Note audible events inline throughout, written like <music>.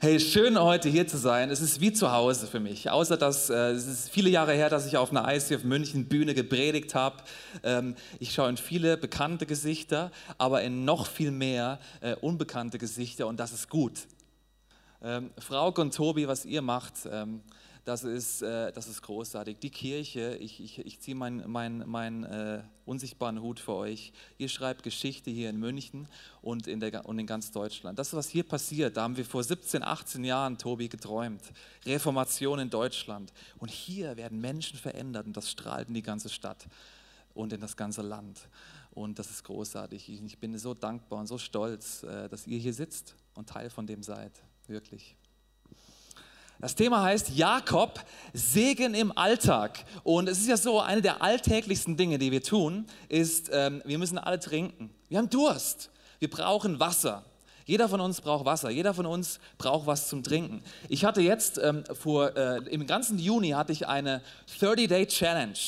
Hey, schön heute hier zu sein. Es ist wie zu Hause für mich. Außer dass äh, es ist viele Jahre her, dass ich auf einer ICF München Bühne gepredigt habe. Ähm, ich schaue in viele bekannte Gesichter, aber in noch viel mehr äh, unbekannte Gesichter und das ist gut. Ähm, Frauke und Tobi, was ihr macht, ähm, das ist, äh, das ist großartig. Die Kirche, ich, ich, ich ziehe meinen mein, mein, äh, unsichtbaren Hut für euch. Ihr schreibt Geschichte hier in München und in, der, und in ganz Deutschland. Das, was hier passiert, da haben wir vor 17, 18 Jahren, Tobi, geträumt. Reformation in Deutschland. Und hier werden Menschen verändert und das strahlt in die ganze Stadt und in das ganze Land. Und das ist großartig. Ich, bin so dankbar und so stolz, äh, dass ihr hier sitzt und Teil von dem seid. Wirklich. Das Thema heißt Jakob, Segen im Alltag. Und es ist ja so, eine der alltäglichsten Dinge, die wir tun, ist, ähm, wir müssen alle trinken. Wir haben Durst. Wir brauchen Wasser. Jeder von uns braucht Wasser. Jeder von uns braucht was zum Trinken. Ich hatte jetzt ähm, vor, äh, im ganzen Juni hatte ich eine 30-Day-Challenge.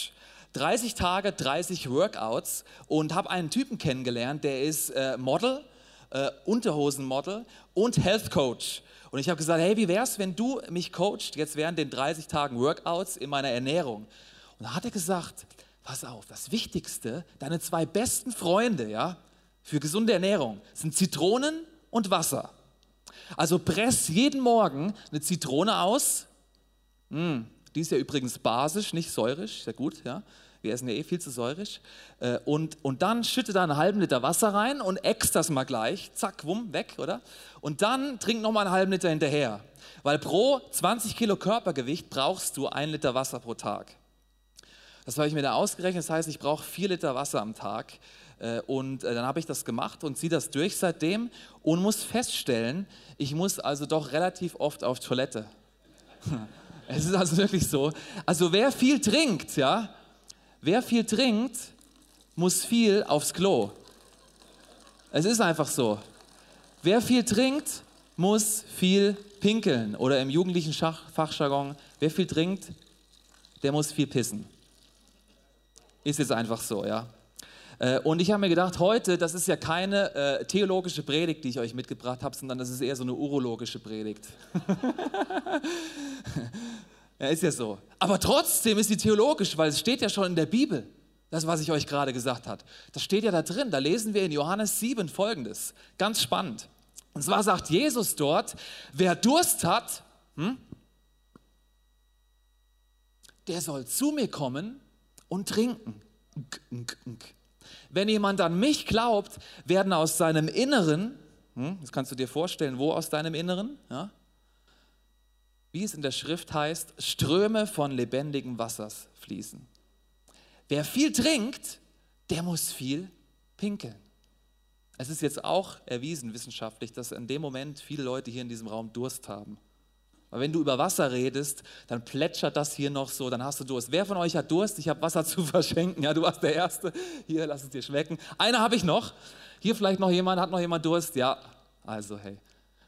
30 Tage, 30 Workouts und habe einen Typen kennengelernt, der ist äh, Model, äh, Unterhosenmodel und Health Coach. Und ich habe gesagt, hey, wie wäre es, wenn du mich coachst jetzt während den 30 Tagen Workouts in meiner Ernährung? Und da hat er gesagt, pass auf, das Wichtigste, deine zwei besten Freunde, ja, für gesunde Ernährung sind Zitronen und Wasser. Also press jeden Morgen eine Zitrone aus. Mm, die ist ja übrigens basisch, nicht säurisch, sehr gut, ja. Wir essen ja eh viel zu säurig. Äh, und, und dann schütte da einen halben Liter Wasser rein und ex das mal gleich. Zack, wumm, weg, oder? Und dann trink noch mal einen halben Liter hinterher. Weil pro 20 Kilo Körpergewicht brauchst du ein Liter Wasser pro Tag. Das habe ich mir da ausgerechnet. Das heißt, ich brauche vier Liter Wasser am Tag. Äh, und äh, dann habe ich das gemacht und ziehe das durch seitdem und muss feststellen, ich muss also doch relativ oft auf Toilette. <laughs> Es ist also wirklich so. Also wer viel trinkt, ja, Wer viel trinkt, muss viel aufs Klo. Es ist einfach so. Wer viel trinkt, muss viel pinkeln. Oder im jugendlichen Fachjargon, wer viel trinkt, der muss viel pissen. Ist jetzt einfach so, ja. Äh, und ich habe mir gedacht, heute, das ist ja keine äh, theologische Predigt, die ich euch mitgebracht habe, sondern das ist eher so eine urologische Predigt. <laughs> Ja, ist ja so. Aber trotzdem ist sie theologisch, weil es steht ja schon in der Bibel. Das, was ich euch gerade gesagt habe. Das steht ja da drin. Da lesen wir in Johannes 7 folgendes. Ganz spannend. Und zwar sagt Jesus dort, wer Durst hat, hm, der soll zu mir kommen und trinken. Wenn jemand an mich glaubt, werden aus seinem Inneren, hm, das kannst du dir vorstellen, wo aus deinem Inneren, ja, wie es in der Schrift heißt, Ströme von lebendigem Wassers fließen. Wer viel trinkt, der muss viel pinkeln. Es ist jetzt auch erwiesen wissenschaftlich, dass in dem Moment viele Leute hier in diesem Raum Durst haben. Weil wenn du über Wasser redest, dann plätschert das hier noch so, dann hast du Durst. Wer von euch hat Durst? Ich habe Wasser <laughs> zu verschenken. Ja, du warst der Erste. Hier, lass es dir schmecken. Einer habe ich noch. Hier vielleicht noch jemand, hat noch jemand Durst? Ja, also hey,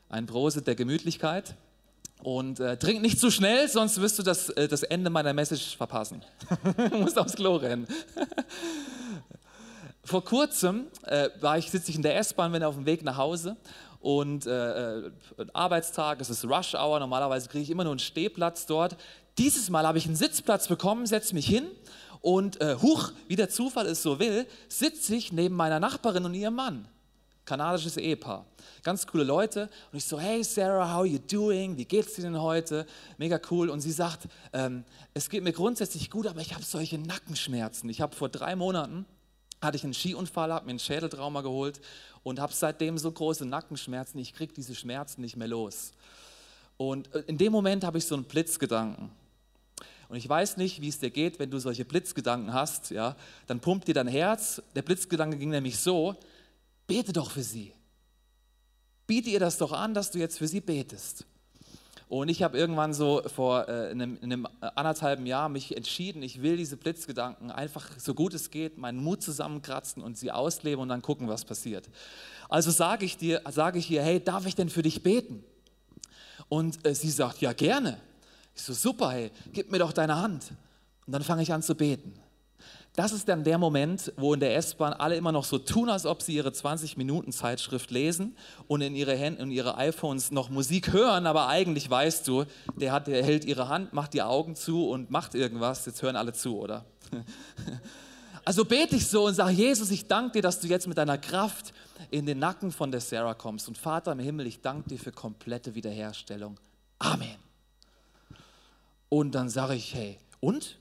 ein Prosit der Gemütlichkeit. Und äh, trink nicht zu schnell, sonst wirst du das, äh, das Ende meiner Message verpassen. <laughs> du musst aufs Klo rennen. <laughs> Vor kurzem äh, war ich, sitze ich in der S-Bahn, bin auf dem Weg nach Hause und äh, äh Arbeitstag, es ist Rush Hour, normalerweise kriege ich immer nur einen Stehplatz dort. Dieses Mal habe ich einen Sitzplatz bekommen, setze mich hin und äh, huch, wie der Zufall es so will, sitze ich neben meiner Nachbarin und ihrem Mann. Kanadisches Ehepaar. Ganz coole Leute. Und ich so, hey Sarah, how are you doing? Wie geht's dir denn heute? Mega cool. Und sie sagt, ähm, es geht mir grundsätzlich gut, aber ich habe solche Nackenschmerzen. Ich habe vor drei Monaten hatte ich einen Skiunfall, habe mir ein Schädeltrauma geholt und habe seitdem so große Nackenschmerzen. Ich kriege diese Schmerzen nicht mehr los. Und äh, in dem Moment habe ich so einen Blitzgedanken. Und ich weiß nicht, wie es dir geht, wenn du solche Blitzgedanken hast. Ja, dann pumpt dir dein Herz. Der Blitzgedanke ging nämlich so: Bete doch für sie. Biete ihr das doch an, dass du jetzt für sie betest. Und ich habe irgendwann so vor äh, einem, einem, anderthalben Jahr mich entschieden, ich will diese Blitzgedanken einfach so gut es geht, meinen Mut zusammenkratzen und sie ausleben und dann gucken, was passiert. Also sage ich dir, sage ich ihr, hey, darf ich denn für dich beten? Und äh, sie sagt, ja gerne. Ich so, super, hey, gib mir doch deine Hand. Und dann fange ich an zu beten. Das ist dann der Moment, wo in der S-Bahn alle immer noch so tun, als ob sie ihre 20-Minuten-Zeitschrift lesen und in ihre, Hände, in ihre iPhones noch Musik hören, aber eigentlich weißt du, der, hat, der hält ihre Hand, macht die Augen zu und macht irgendwas. Jetzt hören alle zu, oder? <laughs> Also bete ich so und sage, Jesus, ich danke dir, dass du jetzt mit deiner Kraft in den Nacken von der Sarah kommst. Und Vater im Himmel, ich danke dir für komplette Wiederherstellung. Amen. Und dann sage ich, hey, und?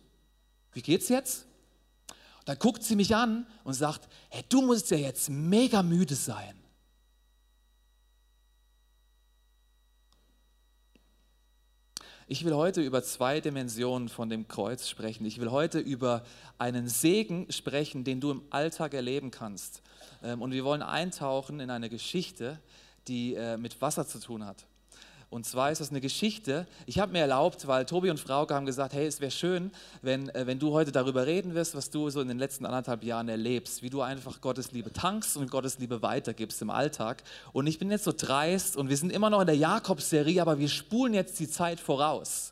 Wie geht's jetzt? Dann guckt sie mich an und sagt, hey, du musst ja jetzt mega müde sein. Ich will heute über zwei Dimensionen von dem Kreuz sprechen. Ich will heute über einen Segen sprechen, den du im Alltag erleben kannst. Ähm, und wir wollen eintauchen in eine Geschichte, die äh, mit Wasser zu tun hat. Und zwar ist das eine Geschichte, ich habe mir erlaubt, weil Tobi und Frauke haben gesagt, hey, es wäre schön, wenn, äh, wenn du heute darüber reden wirst, was du so in den letzten anderthalb Jahren erlebst, wie du einfach Gottes Liebe tankst und Gottes Liebe weitergibst im Alltag. Und ich bin jetzt so dreist und wir sind immer noch in der Jakobserie, aber wir spulen jetzt die Zeit voraus.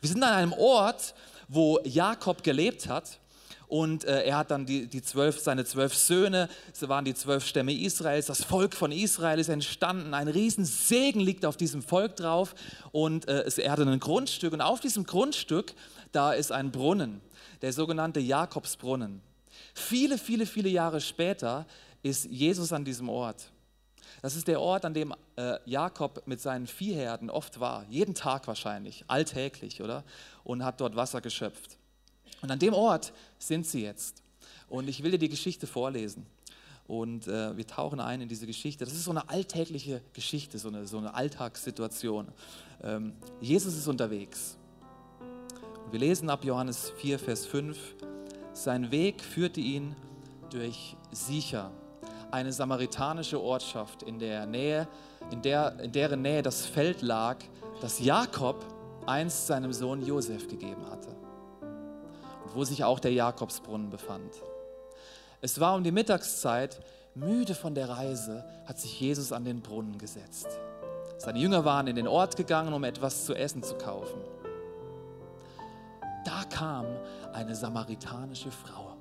Wir sind an einem Ort, wo Jakob gelebt hat und äh, er hat dann die, die zwölf, seine zwölf Söhne, so waren die zwölf Stämme Israels. Das Volk von Israel ist entstanden. Ein Riesensegen liegt auf diesem Volk drauf. Und äh, er hatte ein Grundstück. Und auf diesem Grundstück, da ist ein Brunnen, der sogenannte Jakobsbrunnen. Viele, viele, viele Jahre später ist Jesus an diesem Ort. Das ist der Ort, an dem äh, Jakob mit seinen Viehherden oft war. Jeden Tag wahrscheinlich, alltäglich, oder? Und hat dort Wasser geschöpft. Und an dem Ort sind sie jetzt. Und ich will dir die Geschichte vorlesen. Und äh, wir tauchen ein in diese Geschichte. Das ist so eine alltägliche Geschichte, so eine, so eine Alltagssituation. Ähm, Jesus ist unterwegs. Und wir lesen ab Johannes 4, Vers 5. Sein Weg führte ihn durch Sicher, eine samaritanische Ortschaft in der Nähe, in, der, in deren Nähe das Feld lag, das Jakob einst seinem Sohn Josef gegeben hatte wo sich auch der Jakobsbrunnen befand. Es war um die Mittagszeit, müde von der Reise, hat sich Jesus an den Brunnen gesetzt. Seine Jünger waren in den Ort gegangen, um etwas zu essen zu kaufen. Da kam eine samaritanische Frau,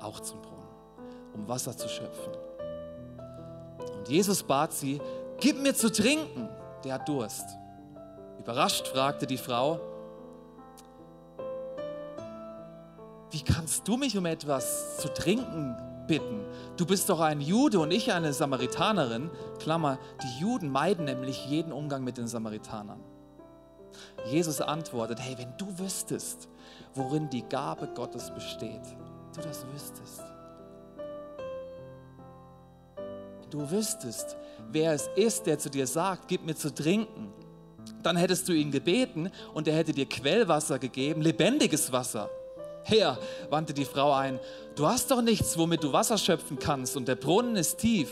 auch zum Brunnen, um Wasser zu schöpfen. Und Jesus bat sie, gib mir zu trinken, der hat Durst. Überrascht fragte die Frau, wie kannst du mich um etwas zu trinken bitten? Du bist doch ein Jude und ich eine Samaritanerin. Klammer, die Juden meiden nämlich jeden Umgang mit den Samaritanern. Jesus antwortet, hey, wenn du wüsstest, worin die Gabe Gottes besteht, du das wüsstest. Du wüsstest, wer es ist, der zu dir sagt, gib mir zu trinken, dann hättest du ihn gebeten und er hätte dir Quellwasser gegeben, lebendiges Wasser. Herr, wandte die Frau ein, du hast doch nichts, womit du Wasser schöpfen kannst und der Brunnen ist tief.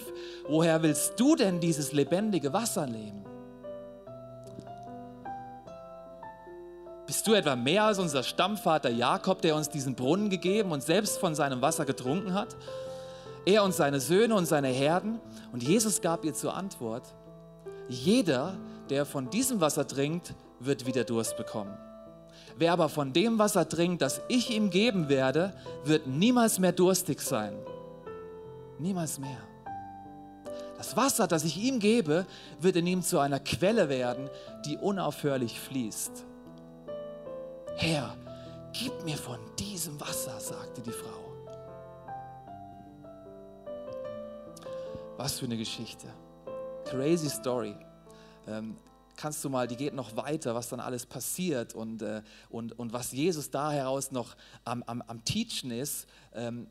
Woher willst du denn dieses lebendige Wasser nehmen? Bist du etwa mehr als unser Stammvater Jakob, der uns diesen Brunnen gegeben und selbst von seinem Wasser getrunken hat? Er und seine Söhne und seine Herden? Und Jesus gab ihr zur Antwort, jeder, der von diesem Wasser trinkt, wird wieder Durst bekommen. Wer aber von dem Wasser trinkt, das ich ihm geben werde, wird niemals mehr durstig sein. Niemals mehr. Das Wasser, das ich ihm gebe, wird in ihm zu einer Quelle werden, die unaufhörlich fließt. Herr, gib mir von diesem Wasser, sagte die Frau. Was für eine Geschichte. Crazy Story. Kannst du mal, die geht noch weiter, was dann alles passiert und, äh, und, und was Jesus da heraus noch am, am, am Teachen ist, ähm,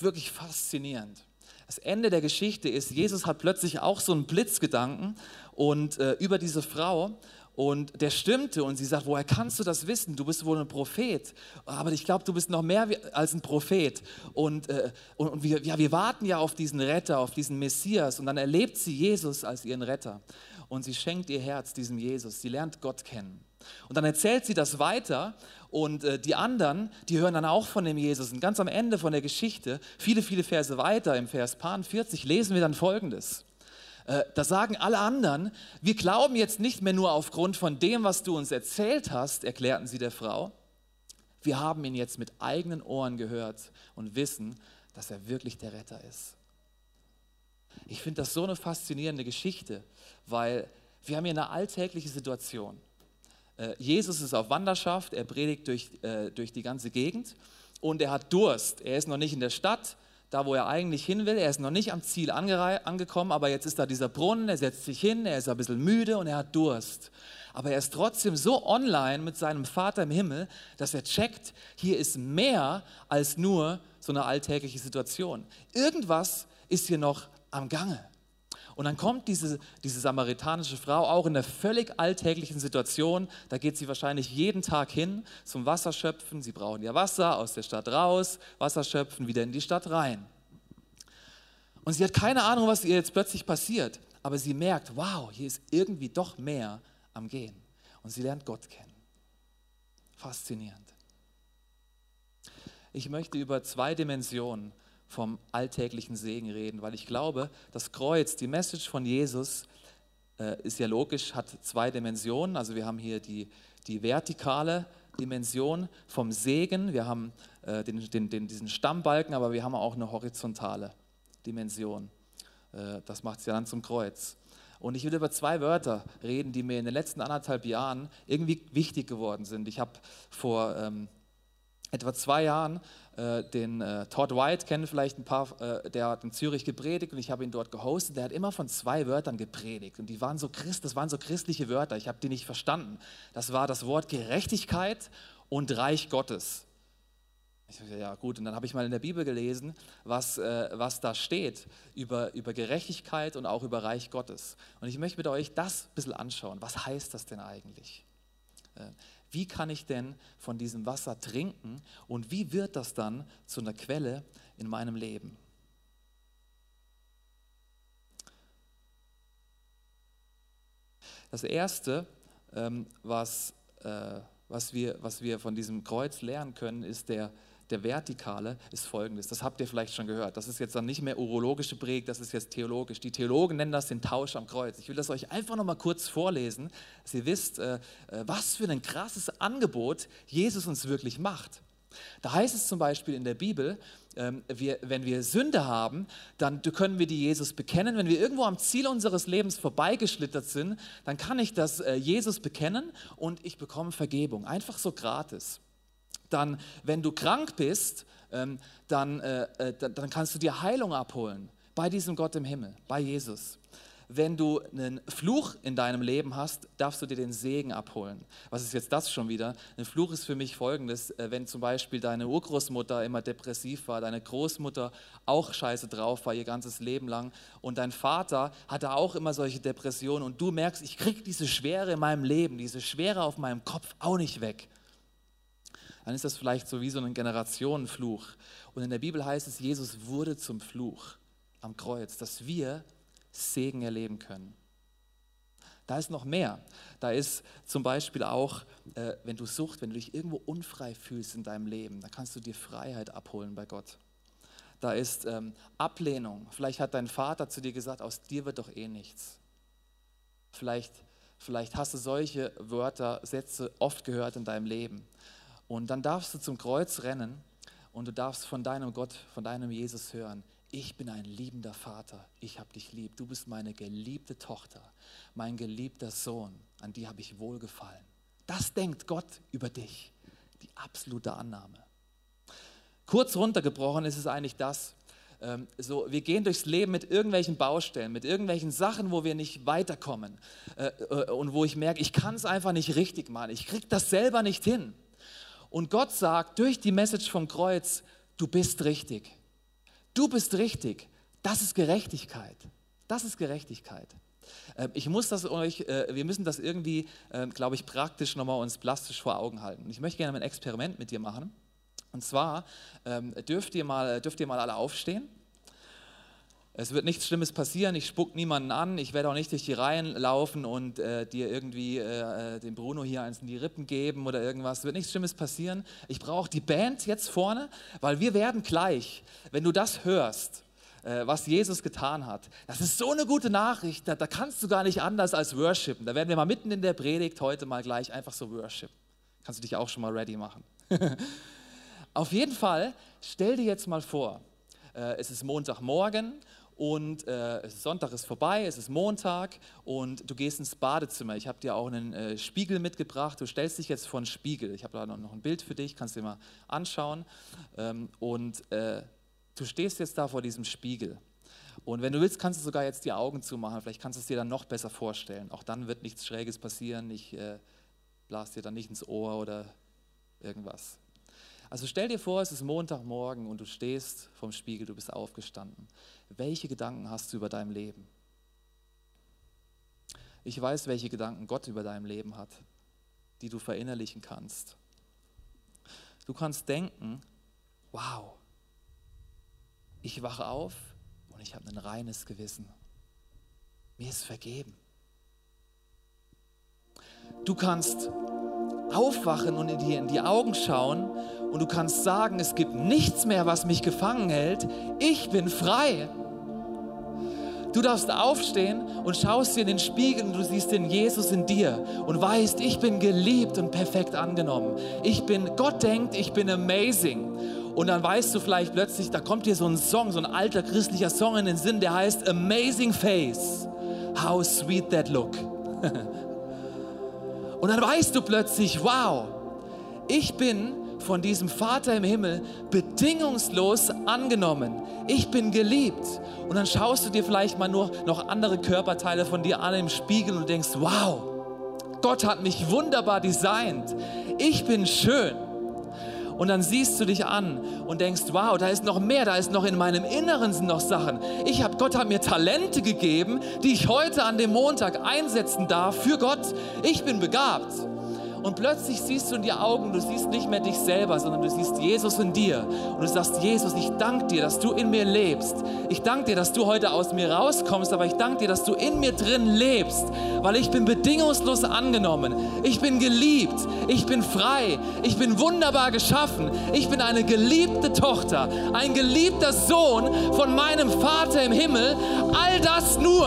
wirklich faszinierend. Das Ende der Geschichte ist, Jesus hat plötzlich auch so einen Blitzgedanken und äh, über diese Frau und der stimmte und sie sagt, woher kannst du das wissen? Du bist wohl ein Prophet. Aber ich glaube, du bist noch mehr als ein Prophet. Und, äh, und, und wir, ja, wir warten ja auf diesen Retter, auf diesen Messias. Und dann erlebt sie Jesus als ihren Retter und sie schenkt ihr Herz diesem Jesus. Sie lernt Gott kennen. Und dann erzählt sie das weiter und äh, die anderen, die hören dann auch von dem Jesus. Und ganz am Ende von der Geschichte, viele, viele Verse weiter, im Vers 40, lesen wir dann Folgendes. Äh, da sagen alle anderen, wir glauben jetzt nicht mehr nur aufgrund von dem, was du uns erzählt hast, erklärten sie der Frau. Wir haben ihn jetzt mit eigenen Ohren gehört und wissen, dass er wirklich der Retter ist. Ich finde das so eine faszinierende Geschichte, weil wir haben hier eine alltägliche Situation. Äh, Jesus ist auf Wanderschaft, er predigt durch, äh, durch die ganze Gegend und er hat Durst. Er ist noch nicht in der Stadt, da wo er eigentlich hin will. Er ist noch nicht am Ziel angekommen, aber jetzt ist da dieser Brunnen, er setzt sich hin, er ist ein bisschen müde und er hat Durst. Aber er ist trotzdem so online mit seinem Vater im Himmel, dass er checkt, hier ist mehr als nur so eine alltägliche Situation. Irgendwas ist hier noch am Gange. Und dann kommt diese, diese samaritanische Frau auch in einer völlig alltäglichen Situation. Da geht sie wahrscheinlich jeden Tag hin zum Wasserschöpfen. Sie brauchen ja Wasser aus der Stadt raus, Wasser schöpfen, wieder in die Stadt rein. Und sie hat keine Ahnung, was ihr jetzt plötzlich passiert. Aber sie merkt, wow, hier ist irgendwie doch mehr am Gehen. Und sie lernt Gott kennen. Faszinierend. Ich möchte über zwei Dimensionen vom alltäglichen Segen reden, weil ich glaube, das Kreuz, die Message von Jesus, äh, ist ja logisch, hat zwei Dimensionen. Also wir haben hier die, die vertikale Dimension vom Segen, wir haben äh, den, den, den, diesen Stammbalken, aber wir haben auch eine horizontale Dimension. Äh, das macht es ja dann zum Kreuz. Und ich will über zwei Wörter reden, die mir in den letzten anderthalb Jahren irgendwie wichtig geworden sind. Ich habe vor ähm, etwa zwei Jahren äh, den äh, Todd White, kennen vielleicht ein paar, äh, der hat in Zürich gepredigt und ich habe ihn dort gehostet. Der hat immer von zwei Wörtern gepredigt und die waren so Christ, das waren so christliche Wörter. Ich habe die nicht verstanden. Das war das Wort Gerechtigkeit und Reich Gottes. Ich dachte, ja gut, und dann habe ich mal in der Bibel gelesen, was, äh, was da steht über, über Gerechtigkeit und auch über Reich Gottes. Und ich möchte mit euch das ein bisschen anschauen. Was heißt das denn eigentlich? Äh, wie kann ich denn von diesem Wasser trinken und wie wird das dann zu einer Quelle in meinem Leben? Das Erste, ähm, was, äh, was, wir, was wir von diesem Kreuz lernen können, ist der, der Vertikale ist folgendes. Das habt ihr vielleicht schon gehört. Das ist jetzt dann nicht mehr urologische Präg, das ist jetzt theologisch. Die Theologen nennen das den Tausch am Kreuz. Ich will das euch einfach noch mal kurz vorlesen, dass ihr wisst, äh, äh, was für ein krasses Angebot Jesus uns wirklich macht. Da heißt es zum Beispiel in der Bibel, ähm, wir, wenn wir Sünde haben, dann können wir die Jesus bekennen. Wenn wir irgendwo am Ziel unseres Lebens vorbeigeschlittert sind, dann kann ich das äh, Jesus bekennen und ich bekomme Vergebung. Einfach so gratis dann, wenn du krank bist, ähm, dann, äh, äh, dann kannst du dir Heilung abholen bei diesem Gott im Himmel, bei Jesus. Wenn du einen Fluch in deinem Leben hast, darfst du dir den Segen abholen. Was ist jetzt das schon wieder? Ein Fluch ist für mich folgendes, äh, wenn zum Beispiel deine Urgroßmutter immer depressiv war, deine Großmutter auch scheiße drauf war ihr ganzes Leben lang und dein Vater hatte auch immer solche Depressionen und du merkst, ich kriege diese Schwere in meinem Leben, diese Schwere auf meinem Kopf auch nicht weg dann ist das vielleicht so wie so ein Generationenfluch. Und in der Bibel heißt es, Jesus wurde zum Fluch am Kreuz, dass wir Segen erleben können. Da ist noch mehr. Da ist zum Beispiel auch, äh, wenn du sucht, wenn du dich irgendwo unfrei fühlst in deinem Leben, dann kannst du dir Freiheit abholen bei Gott. Da ist ähm, Ablehnung. Vielleicht hat dein Vater zu dir gesagt, aus dir wird doch eh nichts. Vielleicht, vielleicht hast du solche Wörter, Sätze oft gehört in deinem Leben. Und dann darfst du zum Kreuz rennen und du darfst von deinem Gott, von deinem Jesus hören. Ich bin ein liebender Vater, ich habe dich lieb. Du bist meine geliebte Tochter, mein geliebter Sohn, an die habe ich wohlgefallen. Das denkt Gott über dich, die absolute Annahme. Kurz runtergebrochen ist es eigentlich das, ähm, so, wir gehen durchs Leben mit irgendwelchen Baustellen, mit irgendwelchen Sachen, wo wir nicht weiterkommen äh, äh, und wo ich merke, ich kann es einfach nicht richtig machen, ich kriege das selber nicht hin. Und Gott sagt durch die Message vom Kreuz, du bist richtig. Du bist richtig. Das ist Gerechtigkeit. Das ist Gerechtigkeit. Ähm, ich muss das euch, äh, wir müssen das irgendwie, ähm, glaube ich, praktisch nochmal uns plastisch vor Augen halten. Ich möchte gerne ein Experiment mit dir machen. Und zwar ähm, dürft ihr mal, dürft ihr mal alle aufstehen. Es wird nichts Schlimmes passieren, ich spuck niemanden an, ich werde auch nicht durch die Reihen laufen und äh, dir irgendwie äh, dem Bruno hier eins in die Rippen geben oder irgendwas. Es wird nichts Schlimmes passieren. Ich brauche die Band jetzt vorne, weil wir werden gleich, wenn du das hörst, äh, was Jesus getan hat, das ist so eine gute Nachricht, da, da kannst du gar nicht anders als worshipen. Da werden wir mal mitten in der Predigt heute mal gleich einfach so worshipen. Kannst du dich auch schon mal ready machen. <laughs> Auf jeden Fall, stell dir jetzt mal vor, äh, es ist Montagmorgen und äh, Sonntag ist vorbei, es ist Montag und du gehst ins Badezimmer. Ich habe dir auch einen äh, Spiegel mitgebracht. Du stellst dich jetzt vor einen Spiegel. Ich habe da noch ein Bild für dich, kannst du dir mal anschauen. Ähm, und äh, du stehst jetzt da vor diesem Spiegel. Und wenn du willst, kannst du sogar jetzt die Augen zumachen. Vielleicht kannst du es dir dann noch besser vorstellen. Auch dann wird nichts Schräges passieren. Ich äh, blas dir dann nicht ins Ohr oder irgendwas. Also stell dir vor, es ist Montagmorgen und du stehst vorm Spiegel, du bist aufgestanden. Welche Gedanken hast du über dein Leben? Ich weiß, welche Gedanken Gott über dein Leben hat, die du verinnerlichen kannst. Du kannst denken, wow, ich wache auf und ich habe ein reines Gewissen. Mir ist vergeben. Du kannst aufwachen und in die, in die Augen schauen und du kannst sagen, es gibt nichts mehr, was mich gefangen hält. Ich bin frei. Du darfst aufstehen und schaust dir in den Spiegel und du siehst den Jesus in dir und weißt, ich bin geliebt und perfekt angenommen. Ich bin, Gott denkt, ich bin amazing. Und dann weißt du vielleicht plötzlich, da kommt dir so ein Song, so ein alter christlicher Song in den Sinn, der heißt Amazing Face. How sweet that look. <laughs> Und dann weißt du plötzlich, wow, ich bin von diesem Vater im Himmel bedingungslos angenommen. Ich bin geliebt. Und dann schaust du dir vielleicht mal nur noch andere Körperteile von dir an im Spiegel und denkst, wow, Gott hat mich wunderbar designt. Ich bin schön. Und dann siehst du dich an und denkst, wow, da ist noch mehr, da ist noch in meinem Inneren sind noch Sachen. Ich habe Gott hat mir Talente gegeben, die ich heute an dem Montag einsetzen darf für Gott. Ich bin begabt. Und plötzlich siehst du in die Augen, du siehst nicht mehr dich selber, sondern du siehst Jesus in dir. Und du sagst, Jesus, ich danke dir, dass du in mir lebst. Ich danke dir, dass du heute aus mir rauskommst, aber ich danke dir, dass du in mir drin lebst, weil ich bin bedingungslos angenommen. Ich bin geliebt. Ich bin frei. Ich bin wunderbar geschaffen. Ich bin eine geliebte Tochter, ein geliebter Sohn von meinem Vater im Himmel. All das nur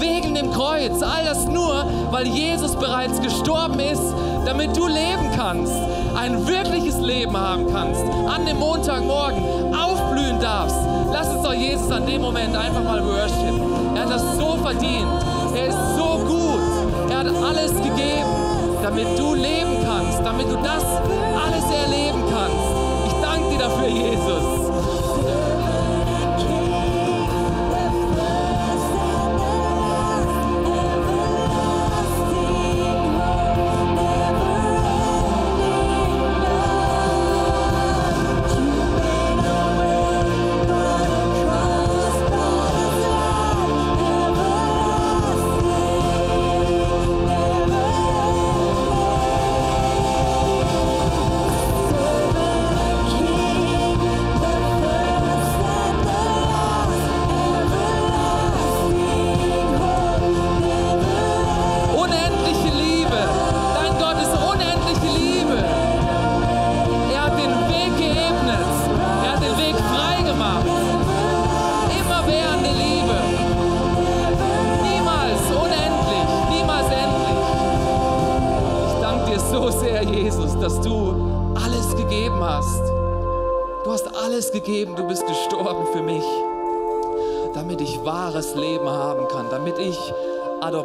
wegen dem Kreuz. All das nur, weil Jesus bereits gestorben ist damit du leben kannst, ein wirkliches Leben haben kannst, an dem Montagmorgen aufblühen darfst. Lass uns doch Jesus an dem Moment einfach mal worshipen. Er hat das so verdient. Er ist so gut. Er hat alles gegeben, damit du leben kannst, damit du das alles erleben kannst. Ich danke dir dafür, Jesus.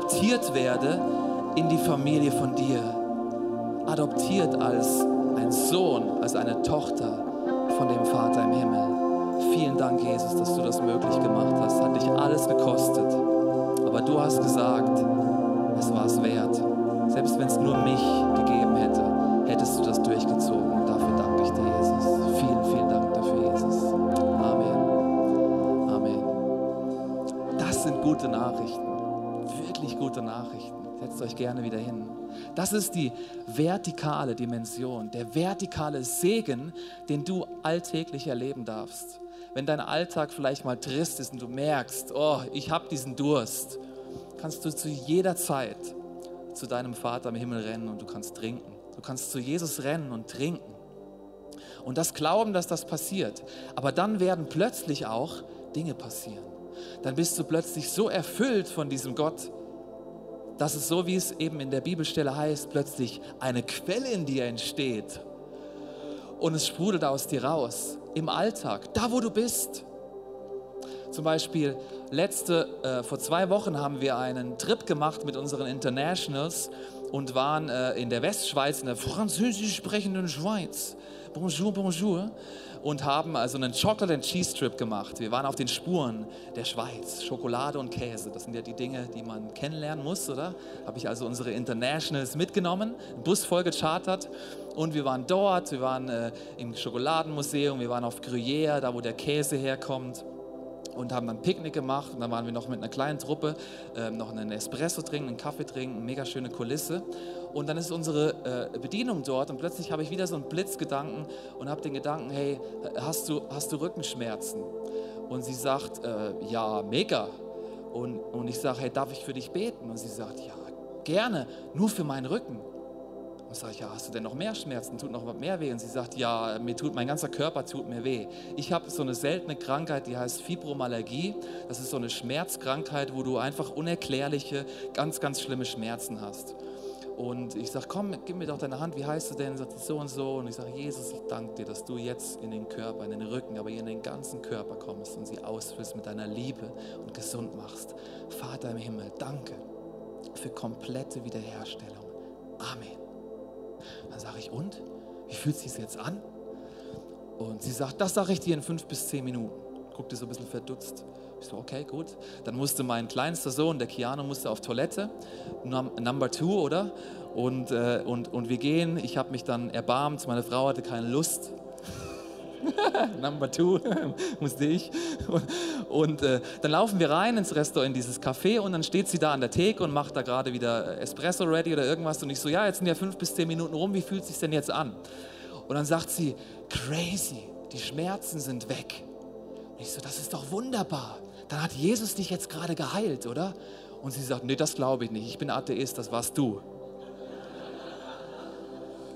Adoptiert werde in die Familie von dir. Adoptiert als ein Sohn, als eine Tochter von dem Vater im Himmel. Vielen Dank, Jesus, dass du das möglich gemacht hast. Hat dich alles gekostet. Aber du hast gesagt, es war es wert. Selbst wenn es nur mich gegeben hätte, hättest du das durchgezogen. Und dafür danke ich dir, Jesus. Vielen, vielen Dank dafür, Jesus. Amen. Amen. Das sind gute Nachrichten gute Nachrichten. Setzt euch gerne wieder hin. Das ist die vertikale Dimension, der vertikale Segen, den du alltäglich erleben darfst. wenn dein Alltag vielleicht mal trist ist und du merkst, oh, ich habe diesen Durst, kannst du zu jeder Zeit zu deinem Vater im Himmel rennen und du kannst trinken. Du kannst zu Jesus rennen und trinken. Und das Glauben, dass das passiert. Aber dann werden plötzlich auch Dinge passieren. Dann bist du plötzlich so erfüllt von diesem Gott, dass es so, wie es eben in der Bibelstelle heißt, plötzlich eine Quelle in dir entsteht. Und es sprudelt aus dir raus. Im Alltag, da wo du bist. Zum Beispiel letzte, äh, vor zwei Wochen haben wir einen Trip gemacht mit unseren Internationals und waren äh, in der Westschweiz, in der französisch sprechenden Schweiz. Bonjour, bonjour. Und haben also einen Chocolate and Cheese Trip gemacht. Wir waren auf den Spuren der Schweiz. Schokolade und Käse, das sind ja die Dinge, die man kennenlernen muss, oder? Habe ich also unsere Internationals mitgenommen, Bus voll gechartert. Und wir waren dort, wir waren äh, im Schokoladenmuseum, wir waren auf Gruyère, da wo der Käse herkommt und haben dann Picknick gemacht und dann waren wir noch mit einer kleinen Truppe äh, noch einen Espresso trinken, einen Kaffee trinken, mega schöne Kulisse und dann ist unsere äh, Bedienung dort und plötzlich habe ich wieder so einen Blitzgedanken und habe den Gedanken, hey, hast du, hast du Rückenschmerzen? Und sie sagt, äh, ja, mega. Und, und ich sage, hey, darf ich für dich beten? Und sie sagt, ja, gerne, nur für meinen Rücken. Und sage ja, hast du denn noch mehr Schmerzen? Tut noch mehr weh? Und sie sagt, ja, mir tut, mein ganzer Körper tut mir weh. Ich habe so eine seltene Krankheit, die heißt Fibromyalgie. Das ist so eine Schmerzkrankheit, wo du einfach unerklärliche, ganz, ganz schlimme Schmerzen hast. Und ich sage, komm, gib mir doch deine Hand, wie heißt du denn? Sagt so und so. Und ich sage, Jesus, ich danke dir, dass du jetzt in den Körper, in den Rücken, aber in den ganzen Körper kommst und sie ausfüllst mit deiner Liebe und gesund machst. Vater im Himmel, danke für komplette Wiederherstellung. Amen. Dann sage ich, und? Wie fühlt es sich jetzt an? Und sie sagt, das sage ich dir in fünf bis zehn Minuten. Guckte so ein bisschen verdutzt. Ich so, okay, gut. Dann musste mein kleinster Sohn, der Keanu, musste auf Toilette. Number two, oder? Und, äh, und, und wir gehen. Ich habe mich dann erbarmt. Meine Frau hatte keine Lust. <laughs> Number two <laughs> musste ich. Und, äh, dann laufen wir rein ins Restaurant, in dieses Café und dann steht sie da an der Theke und macht da gerade wieder Espresso ready oder irgendwas. Und ich so, ja, jetzt sind ja fünf bis zehn Minuten rum, wie fühlt es sich denn jetzt an? Und dann sagt sie, crazy, die Schmerzen sind weg. Und ich so, das ist doch wunderbar. Dann hat Jesus dich jetzt gerade geheilt, oder? Und sie sagt, nee, das glaube ich nicht. Ich bin Atheist, das warst du.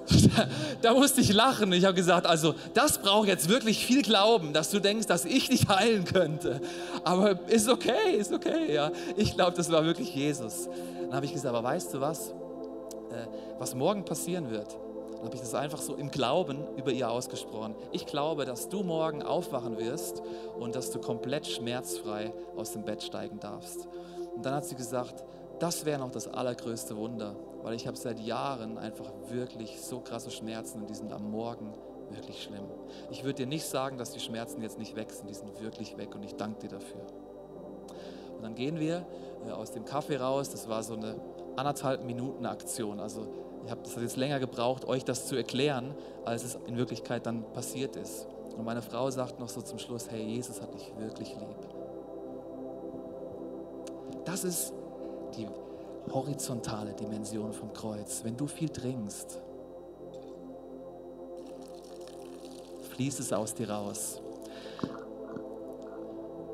<laughs> Da, musste ich lachen. Ich habe gesagt, also das braucht jetzt wirklich viel Glauben, dass du denkst, dass ich dich heilen könnte. Aber ist okay, ist okay. Ja. Ich glaube, das war wirklich Jesus. Dann habe ich gesagt, aber weißt du was? Äh, was morgen passieren wird, dann habe ich das einfach so im Glauben über ihr ausgesprochen. Ich glaube, dass du morgen aufwachen wirst und dass du komplett schmerzfrei aus dem Bett steigen darfst. Und dann hat sie gesagt, das wäre noch das allergrößte Wunder, weil ich habe seit Jahren einfach wirklich so krasse Schmerzen und die sind am Morgen wirklich schlimm. Ich würde dir nicht sagen, dass die Schmerzen jetzt nicht weg sind, die sind wirklich weg und ich danke dir dafür. Und dann gehen wir äh, aus dem Kaffee raus, das war so eine anderthalb Minuten Aktion, also ich habe das jetzt länger gebraucht, euch das zu erklären, als es in Wirklichkeit dann passiert ist. Und meine Frau sagt noch so zum Schluss, hey, Jesus hat dich wirklich lieb. Das ist die horizontale Dimension vom Kreuz. Wenn du viel trinkst, fließt es aus dir raus.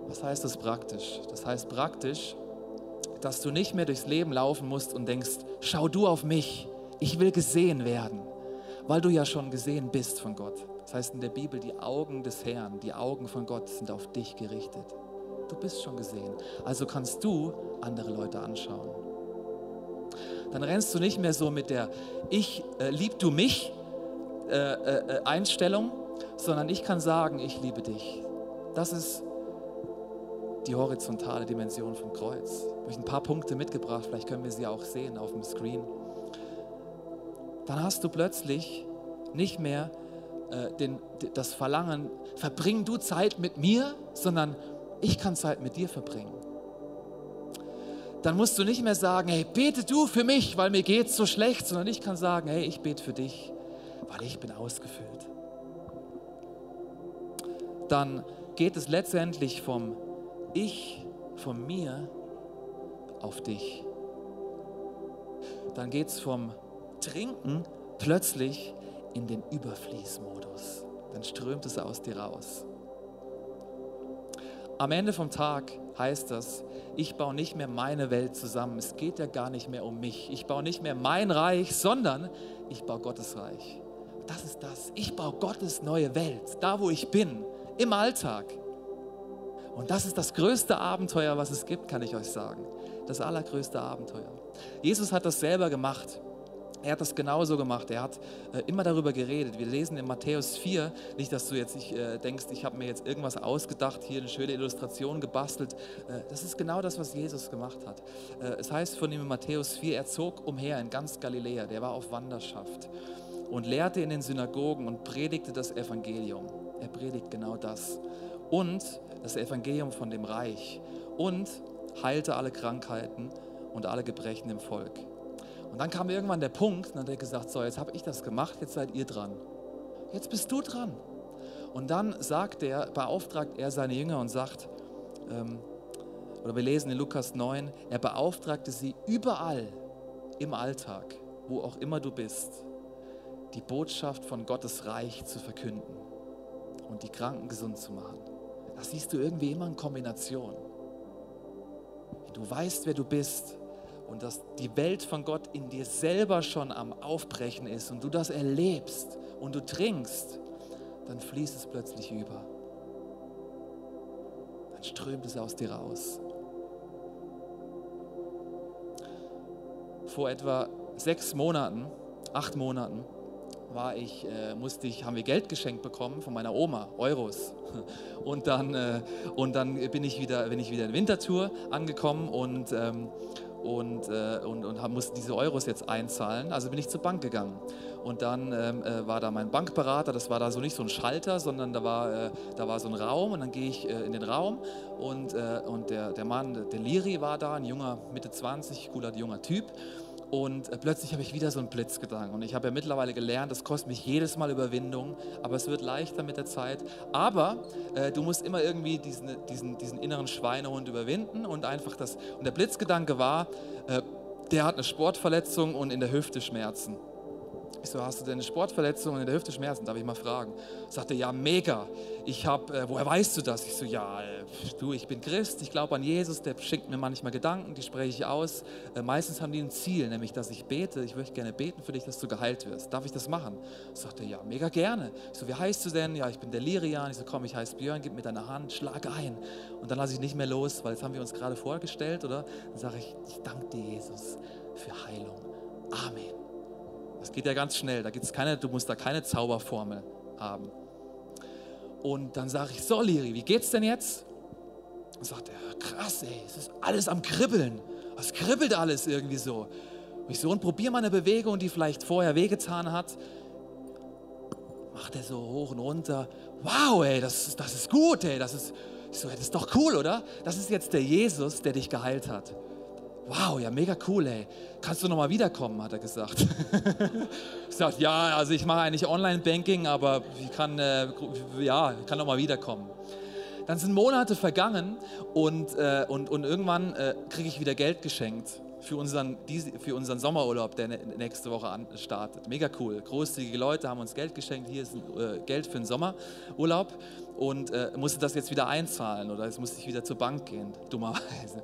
Was heißt das praktisch? Das heißt praktisch, dass du nicht mehr durchs Leben laufen musst und denkst, schau du auf mich, ich will gesehen werden, weil du ja schon gesehen bist von Gott. Das heißt in der Bibel, die Augen des Herrn, die Augen von Gott sind auf dich gerichtet. Du bist schon gesehen. Also kannst du andere Leute anschauen. Dann rennst du nicht mehr so mit der Ich äh, lieb du mich äh, äh, Einstellung, sondern ich kann sagen, ich liebe dich. Das ist die horizontale Dimension vom Kreuz. Ich habe ein paar Punkte mitgebracht, vielleicht können wir sie auch sehen auf dem Screen. Dann hast du plötzlich nicht mehr äh, den, das Verlangen, verbring du Zeit mit mir, sondern ich kann Zeit mit dir verbringen. Dann musst du nicht mehr sagen, hey, bete du für mich, weil mir geht so schlecht, sondern ich kann sagen, hey, ich bete für dich, weil ich bin ausgefüllt. Dann geht es letztendlich vom Ich, von mir auf dich. Dann geht es vom Trinken plötzlich in den Überfließmodus. Dann strömt es aus dir raus. am Ende vom Tag heißt das, ich baue nicht mehr meine Welt zusammen. Es geht ja gar nicht mehr um mich. Ich baue nicht mehr mein Reich, sondern ich baue Gottes Reich. Das ist das. Ich baue Gottes neue Welt, da wo ich bin, im Alltag. Und das ist das größte Abenteuer, was es gibt, kann ich euch sagen. Das allergrößte Abenteuer. Jesus hat das selber gemacht. Er hat das genauso gemacht. Er hat äh, immer darüber geredet. Wir lesen in Matthäus 4, nicht, dass du jetzt nicht, äh, denkst, ich habe mir jetzt irgendwas ausgedacht, hier eine schöne Illustration gebastelt. Äh, das ist genau das, was Jesus gemacht hat. Äh, es heißt von ihm in Matthäus 4, er zog umher in ganz Galiläa, der war auf Wanderschaft und lehrte in den Synagogen und predigte das Evangelium. Er predigt genau das. Und das Evangelium von dem Reich. Und heilte alle Krankheiten und alle Gebrechen im Volk. Und dann kam irgendwann der Punkt, und dann hat er gesagt, so, jetzt habe ich das gemacht, jetzt seid ihr dran. Jetzt bist du dran. Und dann sagt er, beauftragt er seine Jünger und sagt, ähm, oder wir lesen in Lukas 9, er beauftragte sie überall im Alltag, wo auch immer du bist, die Botschaft von Gottes Reich zu verkünden und die Kranken gesund zu machen. Das siehst du irgendwie immer in Kombination. Wenn du weißt, wer du bist, und dass die Welt von Gott in dir selber schon am Aufbrechen ist und du das erlebst und du trinkst, dann fließt es plötzlich über. Dann strömt es aus dir raus. Vor etwa sechs Monaten, acht Monaten, war ich, äh, musste ich, haben wir Geld geschenkt bekommen von meiner Oma, Euros. <laughs> Und dann, äh, und dann bin ich wieder, bin ich wieder in Wintertour angekommen und, ähm, und, äh, und, und musste diese Euros jetzt einzahlen. Also bin ich zur Bank gegangen. Und dann ähm, äh, war da mein Bankberater, das war da so nicht so ein Schalter, sondern da war, äh, da war so ein Raum und dann gehe ich äh, in den Raum und, äh, und der, der Mann, der Liri war da, ein junger, Mitte 20, cooler junger Typ und äh, plötzlich habe ich wieder so einen Blitzgedanken. Und ich habe ja mittlerweile gelernt, das kostet mich jedes Mal Überwindung, aber es wird leichter mit der Zeit. Aber äh, du musst immer irgendwie diesen, diesen, diesen inneren Schweinehund überwinden und einfach das. Und der Blitzgedanke war, äh, der hat eine Sportverletzung und in der Hüfte Schmerzen. Ich so, hast du denn eine Sportverletzung und in der Hüfte Schmerzen? Darf ich mal fragen? Sagte, ja, mega. Ich habe, äh, woher weißt du das? Ich so, ja, äh, du, ich bin Christ, ich glaube an Jesus, der schenkt mir manchmal Gedanken, die spreche ich aus. Äh, meistens haben die ein Ziel, nämlich, dass ich bete. Ich möchte gerne beten für dich, dass du geheilt wirst. Darf ich das machen? Sagte, ja, mega gerne. Ich so, wie heißt du denn? Ja, ich bin der Lirian. Ich so, komm, ich heiße Björn, gib mir deine Hand, schlag ein. Und dann lasse ich nicht mehr los, weil jetzt haben wir uns gerade vorgestellt, oder? Dann sage ich, ich danke dir, Jesus, für Heilung. Amen. Das geht ja ganz schnell. Da gibt's keine, du musst da keine Zauberformel haben. Und dann sage ich, so Liri, wie geht's denn jetzt? Und sagt er, krass, ey, es ist alles am Kribbeln. Es kribbelt alles irgendwie so. Und ich so, und probier mal eine Bewegung, die vielleicht vorher wehgetan hat. Macht er so hoch und runter. Wow, ey, das, das ist gut, ey. Das ist, ich so, das ist doch cool, oder? Das ist jetzt der Jesus, der dich geheilt hat. Wow, ja, mega cool, ey. Kannst du nochmal wiederkommen, hat er gesagt. <laughs> ich sagte, ja, also ich mache eigentlich Online-Banking, aber ich kann, äh, ja, kann nochmal wiederkommen. Dann sind Monate vergangen und, äh, und, und irgendwann äh, kriege ich wieder Geld geschenkt für unseren, für unseren Sommerurlaub, der nächste Woche startet. Mega cool. Großzügige Leute haben uns Geld geschenkt. Hier ist äh, Geld für den Sommerurlaub und äh, musste das jetzt wieder einzahlen oder jetzt musste ich wieder zur Bank gehen, <laughs> dummerweise.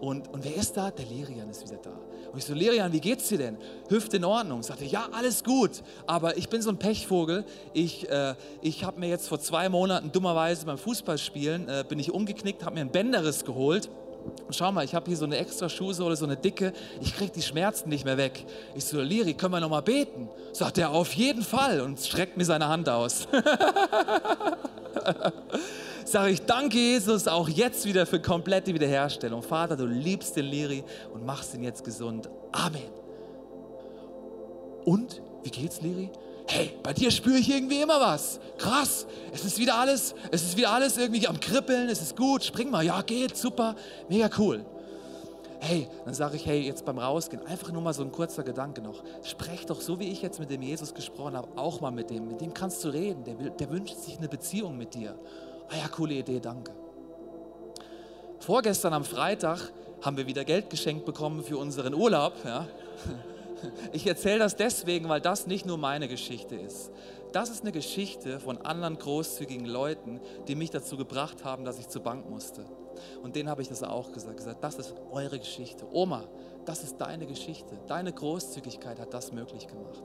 Und, und wer ist da? Der Lerian ist wieder da. Und ich so, Lerian, wie geht's dir denn? Hüfte in Ordnung. Sagte, ja, alles gut. Aber ich bin so ein Pechvogel. Ich, äh, ich habe mir jetzt vor zwei Monaten dummerweise beim Fußballspielen, äh, bin ich umgeknickt, habe mir einen Bänderriss geholt und schau mal, ich habe hier so eine extra Schuhsohle, so eine dicke, ich kriege die Schmerzen nicht mehr weg. Ich so, Liri, können wir noch mal beten? Sagt er, auf jeden Fall und streckt mir seine Hand aus. <laughs> Sage ich, danke Jesus, auch jetzt wieder für komplette Wiederherstellung. Vater, du liebst den Liri und machst ihn jetzt gesund. Amen. Und, wie geht's, Liri? hey, bei dir spüre ich irgendwie immer was. Krass, es ist wieder alles, es ist wieder alles irgendwie am Kribbeln, es ist gut, spring mal, ja, geht, super, mega cool. Hey, dann sage ich, hey, jetzt beim Rausgehen, einfach nur mal so ein kurzer Gedanke noch. Sprech doch so, wie ich jetzt mit dem Jesus gesprochen habe, auch mal mit dem. Mit dem kannst du reden, der, will, der wünscht sich eine Beziehung mit dir. Ah ja, coole Idee, danke. Vorgestern am Freitag haben wir wieder Geld geschenkt bekommen für unseren Urlaub. Ja. <laughs> Ich erzähle das deswegen, weil das nicht nur meine Geschichte ist. Das ist eine Geschichte von anderen großzügigen Leuten, die mich dazu gebracht haben, dass ich zur Bank musste. Und denen habe ich das auch gesagt, gesagt, das ist eure Geschichte. Oma, das ist deine Geschichte. Deine Großzügigkeit hat das möglich gemacht.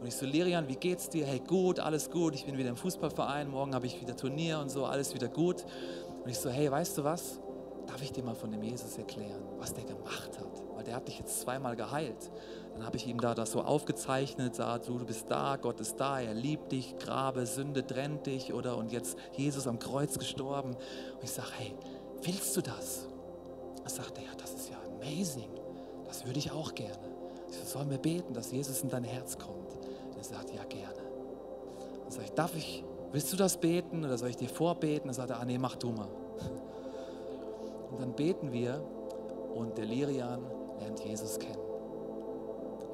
Und ich so, Lirian, wie geht's dir? Hey, gut, alles gut. Ich bin wieder im Fußballverein. Morgen habe ich wieder Turnier und so, alles wieder gut. Und ich so, hey, weißt du was? Darf ich dir mal von dem Jesus erklären, was der gemacht hat? Weil der hat dich jetzt zweimal geheilt. Dann habe ich ihm da das so aufgezeichnet, sah, du, du bist da, Gott ist da, er liebt dich, Grabe, Sünde trennt dich, oder? Und jetzt Jesus am Kreuz gestorben. Und ich sage, hey, willst du das? Er sagte, ja, das ist ja amazing. Das würde ich auch gerne. Ich so, sollen wir beten, dass Jesus in dein Herz kommt? Er sagt, ja, gerne. Dann sage ich, darf ich, willst du das beten oder soll ich dir vorbeten? Dann sagt er, ah, nee, mach du mal. <laughs> Und dann beten wir und der Lirian lernt Jesus kennen.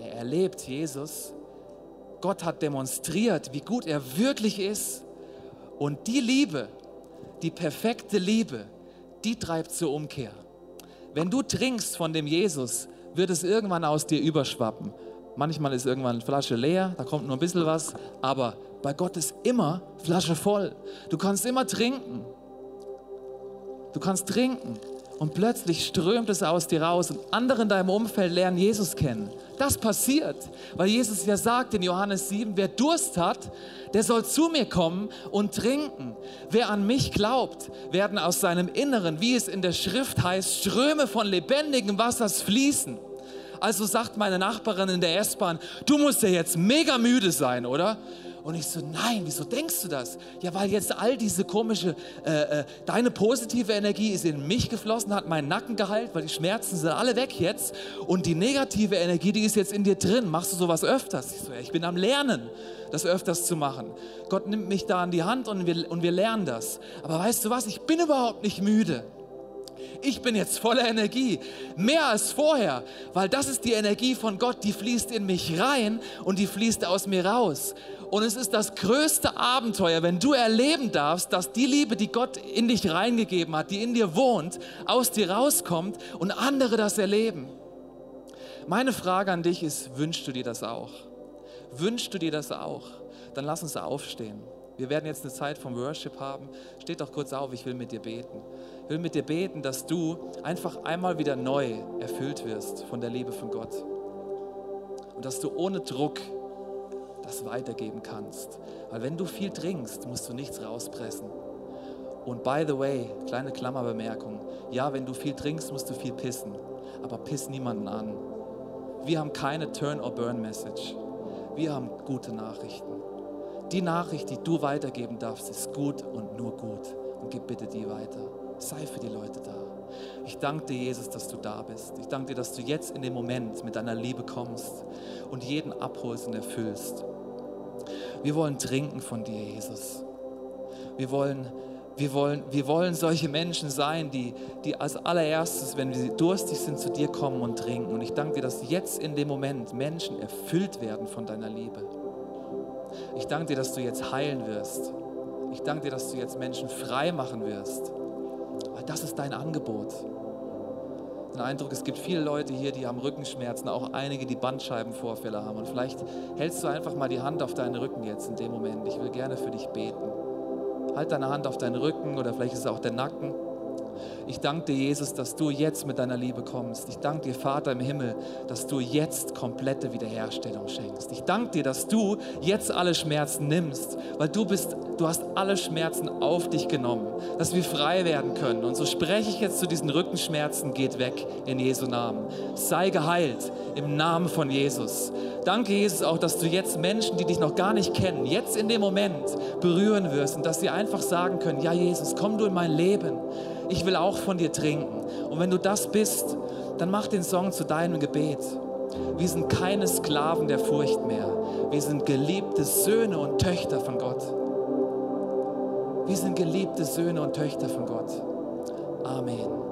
Er erlebt Jesus. Gott hat demonstriert, wie gut er wirklich ist. Und die Liebe, die perfekte Liebe, die treibt zur Umkehr. Wenn du trinkst von dem Jesus, wird es irgendwann aus dir überschwappen. Manchmal ist irgendwann eine Flasche leer, da kommt nur ein bisschen was, aber bei Gott ist immer Flasche voll. Du kannst immer trinken. Du kannst trinken und plötzlich strömt es aus dir raus und andere in deinem Umfeld lernen Jesus kennen. Das passiert, weil Jesus ja sagt in Johannes 7, wer Durst hat, der soll zu mir kommen und trinken. Wer an mich glaubt, werden aus seinem Inneren, wie es in der Schrift heißt, Ströme von lebendigem Wassers fließen. Also sagt meine Nachbarin in der S-Bahn, du musst ja jetzt mega müde sein, oder? Und ich so, nein, wieso denkst du das? Ja, weil jetzt all diese komische, äh, äh, deine positive Energie ist in mich geflossen, hat meinen Nacken geheilt, weil die Schmerzen sind alle weg jetzt. Und die negative Energie, die ist jetzt in dir drin. Machst du sowas öfters? Ich so, ja, ich bin am Lernen, das öfters zu machen. Gott nimmt mich da an die Hand und wir, und wir lernen das. Aber weißt du was? Ich bin überhaupt nicht müde ich bin jetzt voller Energie, mehr als vorher, weil das ist die Energie von Gott, die fließt in mich rein und die fließt aus mir raus. Und es ist das größte Abenteuer, wenn du erleben darfst, dass die Liebe, die Gott in dich reingegeben hat, die in dir wohnt, aus dir rauskommt und andere das erleben. Meine Frage an dich ist, wünschst du dir das auch? Wünschst du dir das auch? Dann lass uns aufstehen. Wir werden jetzt eine Zeit vom Worship haben. Steht doch kurz auf, ich will mit dir beten. Will mit dir beten, dass du einfach einmal wieder neu erfüllt wirst von der Liebe von Gott. Und dass du ohne Druck das weitergeben kannst. Weil wenn du viel trinkst, musst du nichts rauspressen. Und by the way, kleine Klammerbemerkung, ja, wenn du viel trinkst, musst du viel pissen, aber piss niemanden an. Wir haben keine Turn-or-Burn-Message. Wir haben gute Nachrichten. Die Nachricht, die du weitergeben darfst, ist gut und nur gut. Und gib bitte die weiter. Sei für die Leute da. Ich danke dir, Jesus, dass du da bist. Ich danke dir, dass du jetzt in dem Moment mit deiner Liebe kommst und jeden abholst und erfüllst. Wir wollen trinken von dir, Jesus. Wir wollen, wir wollen, wir wollen solche Menschen sein, die, die als allererstes, wenn sie durstig sind, zu dir kommen und trinken. Und ich danke dir, dass jetzt in dem Moment Menschen erfüllt werden von deiner Liebe. Ich danke dir, dass du jetzt heilen wirst. Ich danke dir, dass du jetzt Menschen frei machen wirst. Das ist dein Angebot den Eindruck, es gibt viele Leute hier, die haben Rückenschmerzen, auch einige, die Bandscheibenvorfälle haben. Und vielleicht hältst du einfach mal die Hand auf deinen Rücken jetzt in dem Moment. Ich will gerne für dich beten. Halt deine Hand auf deinen Rücken oder vielleicht ist es auch der Nacken. Ich danke dir, Jesus, dass du jetzt mit deiner Liebe kommst. Ich danke dir, Vater im Himmel, dass du jetzt komplette Wiederherstellung schenkst. Ich danke dir, dass du jetzt alle Schmerzen nimmst, weil du bist, du hast alle Schmerzen auf dich genommen, dass wir frei werden können. Und so spreche ich jetzt zu diesen Rückenschmerzen, geht weg in Jesu Namen. Sei geheilt im Namen von Jesus. Danke, Jesus, auch, dass du jetzt Menschen, die dich noch gar nicht kennen, jetzt in dem Moment berühren wirst und dass sie einfach sagen können, ja, Jesus, komm du in mein Leben ich will auch von dir trinken. Und wenn du das bist, dann mach den Song zu deinem Gebet. Wir sind keine Sklaven der Furcht mehr. Wir sind geliebte Söhne und Töchter von Gott. Wir sind geliebte Söhne und Töchter von Gott. Amen